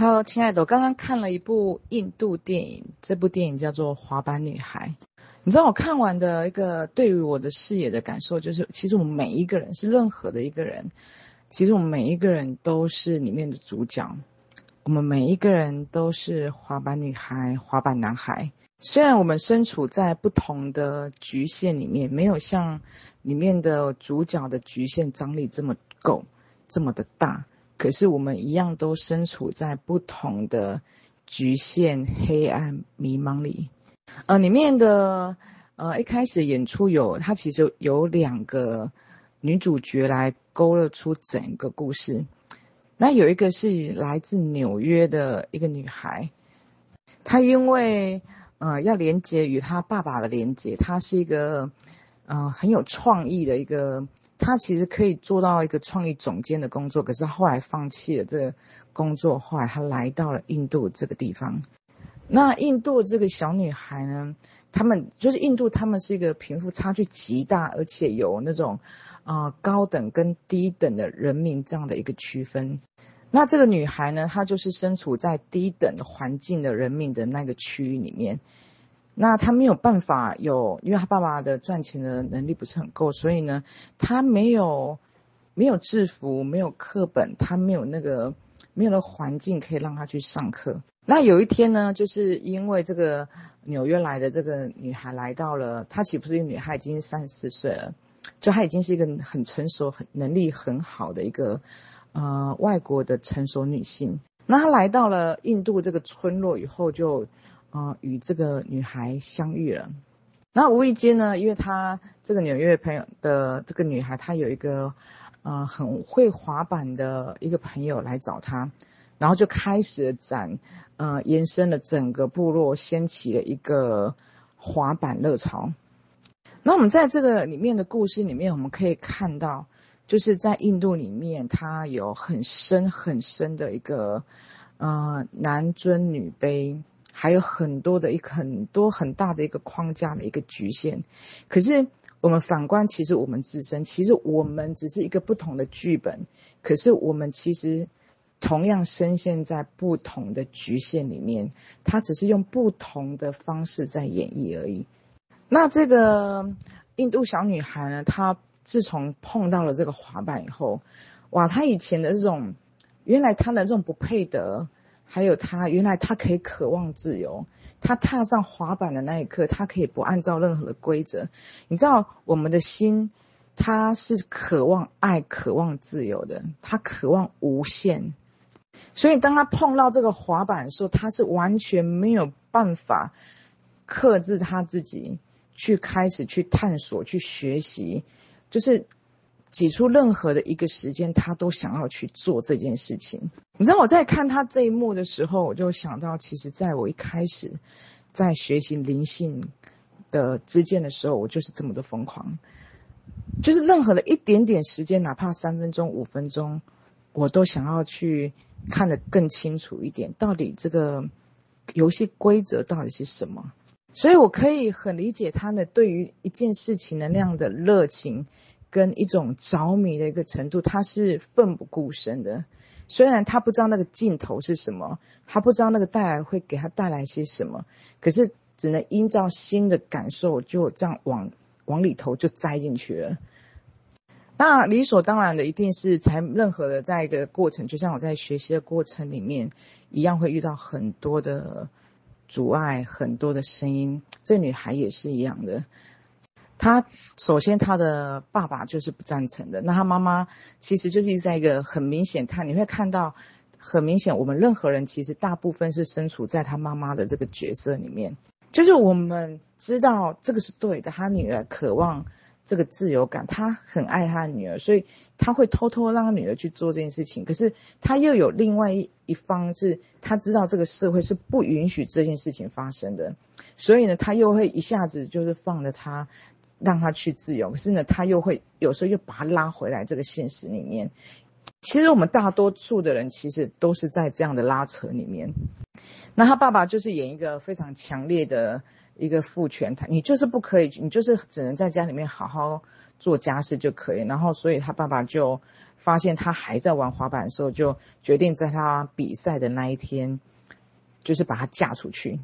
Hello，亲爱的，我刚刚看了一部印度电影，这部电影叫做《滑板女孩》。你知道我看完的一个对于我的视野的感受，就是其实我们每一个人是任何的一个人，其实我们每一个人都是里面的主角，我们每一个人都是滑板女孩、滑板男孩。虽然我们身处在不同的局限里面，没有像里面的主角的局限张力这么够，这么的大。可是我们一样都身处在不同的局限、黑暗、迷茫里。呃，里面的呃一开始演出有，它其实有两个女主角来勾勒出整个故事。那有一个是来自纽约的一个女孩，她因为呃要连接与她爸爸的连接，她是一个呃很有创意的一个。他其实可以做到一个创意总监的工作，可是后来放弃了这个工作，后来他来到了印度这个地方。那印度这个小女孩呢，他们就是印度，他们是一个贫富差距极大，而且有那种呃高等跟低等的人民这样的一个区分。那这个女孩呢，她就是身处在低等环境的人民的那个区域里面。那他没有办法有，因为他爸爸的赚钱的能力不是很够，所以呢，他没有没有制服，没有课本，他没有那个没有那环境可以让他去上课。那有一天呢，就是因为这个纽约来的这个女孩来到了，她岂不是一个女孩，已经三十四岁了，就她已经是一个很成熟、很能力很好的一个呃外国的成熟女性。那她来到了印度这个村落以后就。啊、呃，与这个女孩相遇了。那无意间呢，因为她这个纽约朋友的这个女孩，她有一个呃很会滑板的一个朋友来找她，然后就开始展，呃，延伸了整个部落，掀起了一个滑板热潮。那我们在这个里面的故事里面，我们可以看到，就是在印度里面，它有很深很深的一个呃男尊女卑。还有很多的一个很多很大的一个框架的一个局限，可是我们反观，其实我们自身，其实我们只是一个不同的剧本，可是我们其实同样深陷在不同的局限里面，它只是用不同的方式在演绎而已。那这个印度小女孩呢，她自从碰到了这个滑板以后，哇，她以前的这种，原来她的这种不配得。还有他，原来他可以渴望自由。他踏上滑板的那一刻，他可以不按照任何的规则。你知道，我们的心，他是渴望爱、渴望自由的，他渴望无限。所以，当他碰到这个滑板的时候，他是完全没有办法克制他自己，去开始去探索、去学习，就是。挤出任何的一个时间，他都想要去做这件事情。你知道我在看他这一幕的时候，我就想到，其实在我一开始在学习灵性的之间的时候，我就是这么的疯狂，就是任何的一点点时间，哪怕三分钟、五分钟，我都想要去看得更清楚一点，到底这个游戏规则到底是什么。所以我可以很理解他的对于一件事情的那样的热情。跟一种着迷的一个程度，他是奋不顾身的。虽然他不知道那个尽头是什么，他不知道那个带来会给他带来些什么，可是只能依照新的感受，就这样往往里头就栽进去了。那理所当然的，一定是在任何的在一个过程，就像我在学习的过程里面一样，会遇到很多的阻碍，很多的声音。这女孩也是一样的。他首先，他的爸爸就是不赞成的。那他妈妈其实就是在一个很明显，他你会看到很明显，我们任何人其实大部分是身处在他妈妈的这个角色里面。就是我们知道这个是对的，他女儿渴望这个自由感，他很爱他的女儿，所以他会偷偷让女儿去做这件事情。可是他又有另外一一方，是他知道这个社会是不允许这件事情发生的，所以呢，他又会一下子就是放了他。让他去自由，可是呢，他又会有时候又把他拉回来这个现实里面。其实我们大多数的人其实都是在这样的拉扯里面。那他爸爸就是演一个非常强烈的一个父权，他你就是不可以，你就是只能在家里面好好做家事就可以。然后，所以他爸爸就发现他还在玩滑板的时候，就决定在他比赛的那一天，就是把他嫁出去。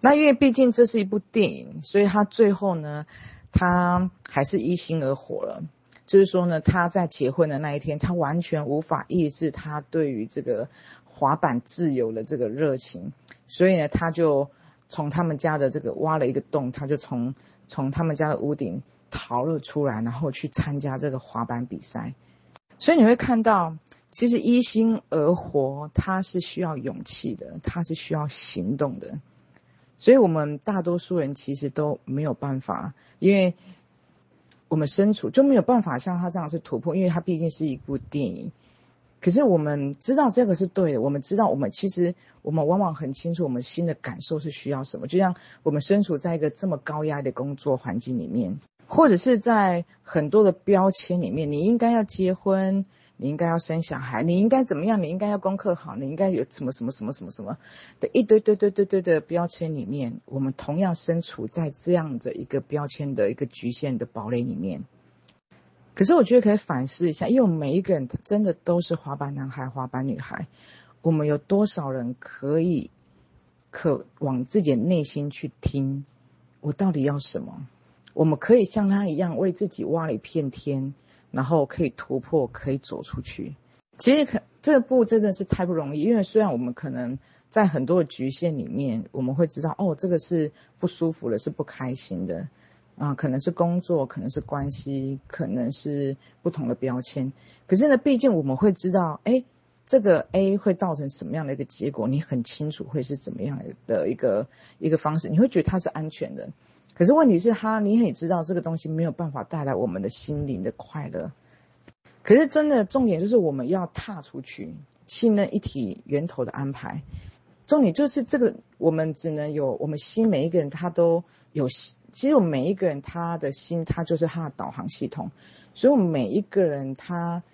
那因为毕竟这是一部电影，所以他最后呢，他还是一心而活了。就是说呢，他在结婚的那一天，他完全无法抑制他对于这个滑板自由的这个热情，所以呢，他就从他们家的这个挖了一个洞，他就从从他们家的屋顶逃了出来，然后去参加这个滑板比赛。所以你会看到，其实一心而活，他是需要勇气的，他是需要行动的。所以我们大多数人其实都没有办法，因为。我们身处就没有办法像他这样是突破，因为他毕竟是一部电影。可是我们知道这个是对的，我们知道我们其实我们往往很清楚我们心的感受是需要什么。就像我们身处在一个这么高压的工作环境里面，或者是在很多的标签里面，你应该要结婚。你应该要生小孩，你应该怎么样？你应该要功课好，你应该有什么什么什么什么什么的一堆堆堆堆堆的标签里面，我们同样身处在这样的一个标签的一个局限的堡垒里面。可是我觉得可以反思一下，因为我每一个人真的都是滑板男孩、滑板女孩，我们有多少人可以可往自己的内心去听，我到底要什么？我们可以像他一样为自己挖了一片天。然后可以突破，可以走出去。其实可这步真的是太不容易，因为虽然我们可能在很多的局限里面，我们会知道哦，这个是不舒服的，是不开心的，啊、可能是工作，可能是关系，可能是不同的标签。可是呢，毕竟我们会知道，哎，这个 A 会造成什么样的一个结果，你很清楚会是怎么样的一个一个方式，你会觉得它是安全的。可是问题是，他你也知道这个东西没有办法带来我们的心灵的快乐。可是真的重点就是我们要踏出去，信任一体源头的安排。重点就是这个，我们只能有我们心，每一个人他都有。其实我们每一个人他的心，他就是他的导航系统。所以，我们每一个人他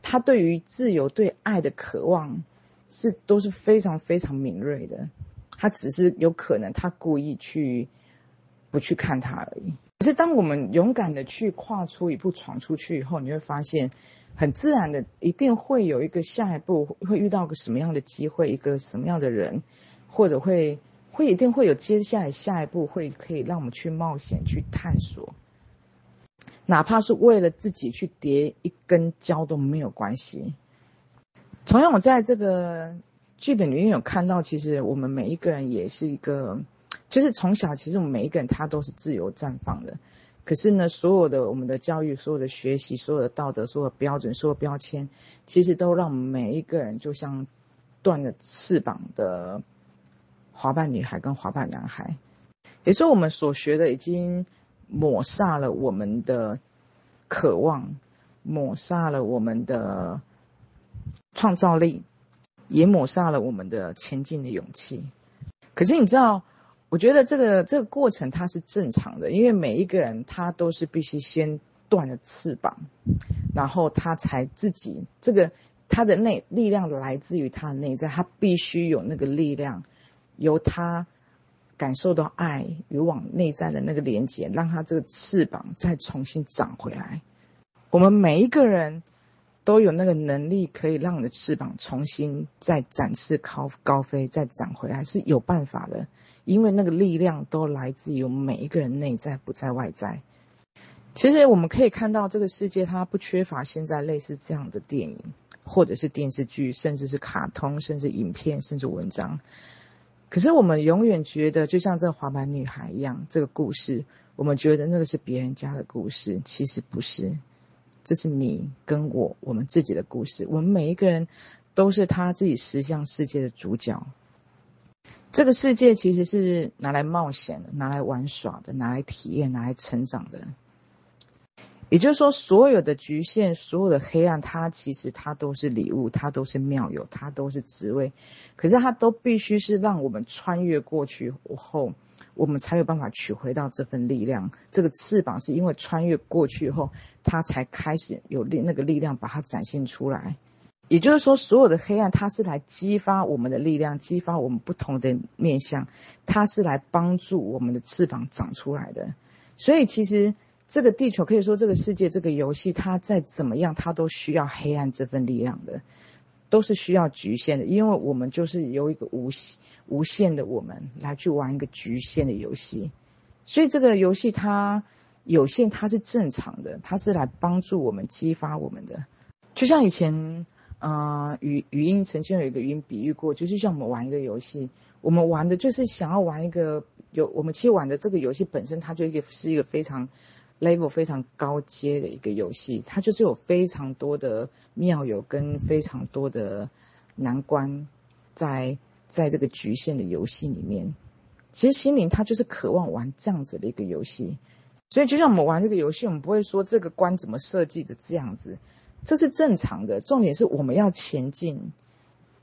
他对于自由、对爱的渴望是都是非常非常敏锐的。他只是有可能他故意去。不去看它而已。可是，当我们勇敢的去跨出一步、闯出去以后，你会发现，很自然的，一定会有一个下一步，会遇到个什么样的机会，一个什么样的人，或者会会一定会有接下来下一步，会可以让我们去冒险、去探索，哪怕是为了自己去叠一根胶都没有关系。同样，我在这个剧本里面有看到，其实我们每一个人也是一个。就是从小，其实我们每一个人他都是自由绽放的，可是呢，所有的我们的教育、所有的学习、所有的道德、所有的标准、所有标签，其实都让每一个人就像断了翅膀的滑板女孩跟滑板男孩，也说，我们所学的已经抹杀了我们的渴望，抹杀了我们的创造力，也抹杀了我们的前进的勇气。可是你知道？我觉得这个这个过程它是正常的，因为每一个人他都是必须先断了翅膀，然后他才自己这个他的内力量来自于他的内在，他必须有那个力量，由他感受到爱与往内在的那个连接，让他这个翅膀再重新长回来。我们每一个人都有那个能力，可以让你的翅膀重新再展翅高高飞，再长回来是有办法的。因为那个力量都来自于我们每一个人内在，不在外在。其实我们可以看到，这个世界它不缺乏现在类似这样的电影，或者是电视剧，甚至是卡通，甚至影片，甚至文章。可是我们永远觉得，就像这个滑板女孩一样，这个故事，我们觉得那个是别人家的故事，其实不是，这是你跟我，我们自己的故事。我们每一个人都是他自己实相世界的主角。这个世界其实是拿来冒险的，拿来玩耍的，拿来体验，拿来成长的。也就是说，所有的局限，所有的黑暗，它其实它都是礼物，它都是妙有，它都是滋味。可是它都必须是让我们穿越过去后，我们才有办法取回到这份力量。这个翅膀是因为穿越过去后，它才开始有力那个力量把它展现出来。也就是说，所有的黑暗，它是来激发我们的力量，激发我们不同的面向，它是来帮助我们的翅膀长出来的。所以，其实这个地球可以说这个世界这个游戏，它再怎么样，它都需要黑暗这份力量的，都是需要局限的，因为我们就是由一个无限无限的我们来去玩一个局限的游戏，所以这个游戏它有限，它是正常的，它是来帮助我们激发我们的，就像以前，呃，语语音曾经有一个语音比喻过，就是像我们玩一个游戏，我们玩的就是想要玩一个有我们其实玩的这个游戏本身，它就一个是一个非常。level 非常高阶的一个游戏，它就是有非常多的妙有跟非常多的难关，在在这个局限的游戏里面。其实心灵它就是渴望玩这样子的一个游戏，所以就像我们玩这个游戏，我们不会说这个关怎么设计的这样子，这是正常的。重点是我们要前进，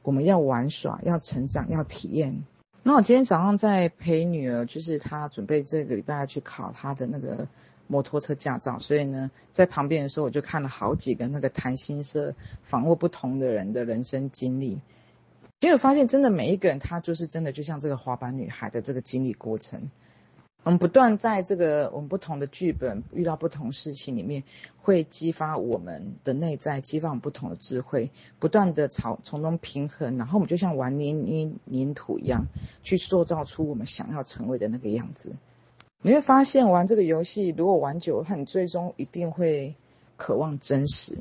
我们要玩耍，要成长，要体验。那我今天早上在陪女儿，就是她准备这个礼拜去考她的那个。摩托车驾照，所以呢，在旁边的时候，我就看了好几个那个谈心社访问不同的人的人生经历，结果发现真的每一个人他就是真的就像这个滑板女孩的这个经历过程。我们不断在这个我们不同的剧本遇到不同事情里面，会激发我们的内在，激发我们不同的智慧，不断的朝从中平衡，然后我们就像玩捏捏黏土一样，去塑造出我们想要成为的那个样子。你会发现，玩这个游戏，如果玩久了，你最终一定会渴望真实，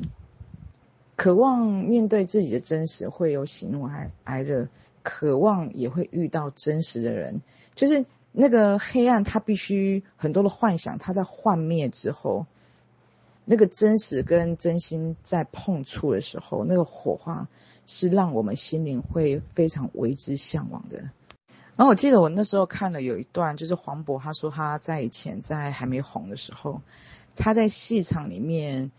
渴望面对自己的真实，会有喜怒哀哀乐，渴望也会遇到真实的人。就是那个黑暗，它必须很多的幻想，它在幻灭之后，那个真实跟真心在碰触的时候，那个火花是让我们心灵会非常为之向往的。然后我记得我那时候看了有一段，就是黄渤他说他在以前在还没红的时候，他在戏场里面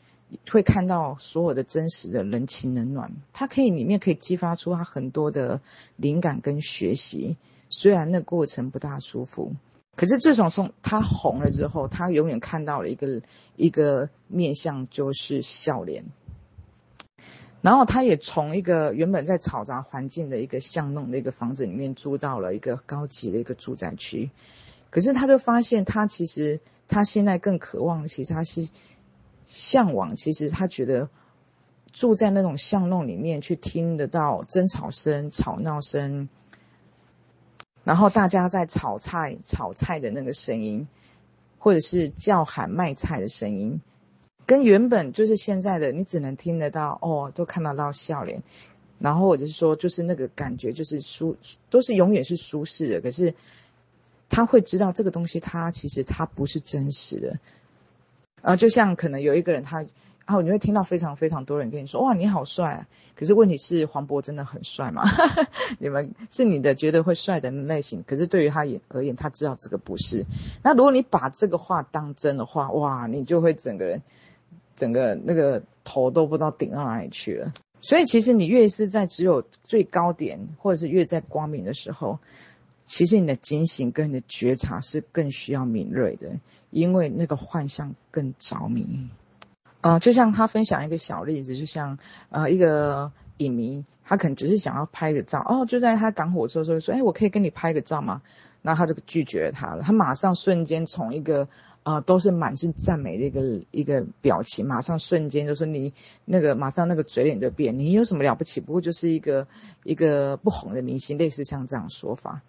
会看到所有的真实的人情冷暖，他可以里面可以激发出他很多的灵感跟学习。虽然那过程不大舒服，可是自从从他红了之后，他永远看到了一个一个面相，就是笑脸。然后他也从一个原本在嘈杂环境的一个巷弄的一个房子里面租到了一个高级的一个住宅区，可是他就发现，他其实他现在更渴望，其实他是向往，其实他觉得住在那种巷弄里面，去听得到争吵声、吵闹声，然后大家在炒菜、炒菜的那个声音，或者是叫喊卖菜的声音。跟原本就是现在的，你只能听得到哦，都看得到笑脸，然后或者是说，就是那个感觉，就是舒，都是永远是舒适的。可是他会知道这个东西，它其实它不是真实的。啊，就像可能有一个人，他然后你会听到非常非常多人跟你说，哇，你好帅啊！可是问题是，黄渤真的很帅吗？你们是你的觉得会帅的类型，可是对于他而言，他知道这个不是。那如果你把这个话当真的话，哇，你就会整个人。整个那个头都不知道顶到哪里去了，所以其实你越是在只有最高点，或者是越在光明的时候，其实你的警醒跟你的觉察是更需要敏锐的，因为那个幻象更着迷。呃，就像他分享一个小例子，就像呃一个影迷，他可能只是想要拍个照，哦，就在他赶火车的时候说，哎，我可以跟你拍个照吗？那他就拒绝他了，他马上瞬间从一个。啊、都是满是赞美的一个一个表情，马上瞬间就说你那个马上那个嘴脸就变，你有什么了不起？不过就是一个一个不红的明星，类似像这样说法。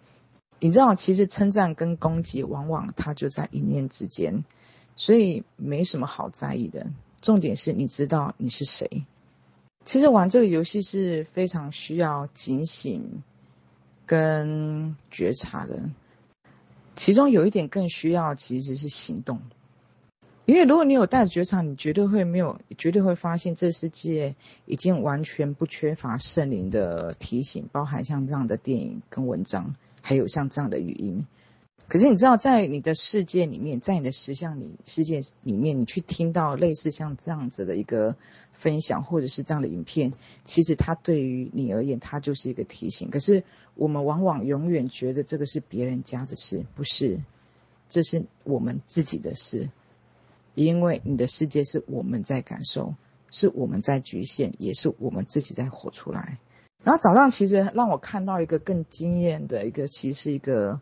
你知道，其实称赞跟攻击，往往它就在一念之间，所以没什么好在意的。重点是你知道你是谁。其实玩这个游戏是非常需要警醒跟觉察的。其中有一点更需要，其实是行动，因为如果你有带着觉察，你绝对会没有，绝对会发现这世界已经完全不缺乏圣灵的提醒，包含像这样的电影跟文章，还有像这样的语音。可是你知道，在你的世界里面，在你的实相里世界里面，你去听到类似像这样子的一个分享，或者是这样的影片，其实它对于你而言，它就是一个提醒。可是我们往往永远觉得这个是别人家的事，不是，这是我们自己的事。因为你的世界是我们在感受，是我们在局限，也是我们自己在活出来。然后早上其实让我看到一个更惊艳的一个，其实是一个。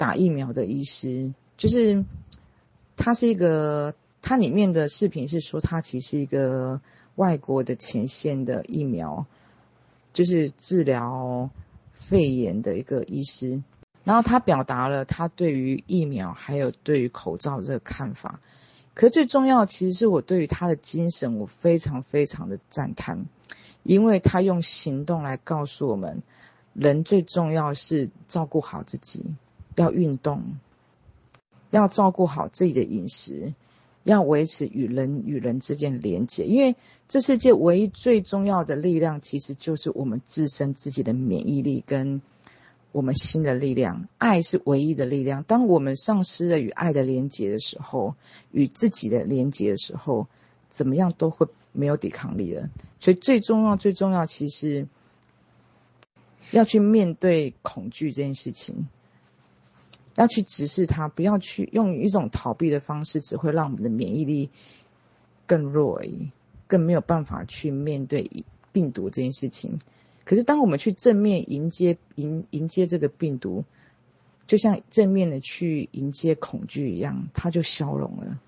打疫苗的医师，就是他是一个它里面的视频是说，他其实一个外国的前线的疫苗，就是治疗肺炎的一个医师。然后他表达了他对于疫苗还有对于口罩这个看法。可最重要，其实是我对于他的精神，我非常非常的赞叹，因为他用行动来告诉我们，人最重要是照顾好自己，要运动，要照顾好自己的饮食。要维持与人与人之间的连接，因为这世界唯一最重要的力量，其实就是我们自身自己的免疫力跟我们心的力量。爱是唯一的力量。当我们丧失了与爱的连接的时候，与自己的连接的时候，怎么样都会没有抵抗力了。所以最重要、最重要，其实要去面对恐惧这件事情。要去直视它，不要去用一种逃避的方式，只会让我们的免疫力更弱而已，更没有办法去面对病毒这件事情。可是，当我们去正面迎接迎迎接这个病毒，就像正面的去迎接恐惧一样，它就消融了。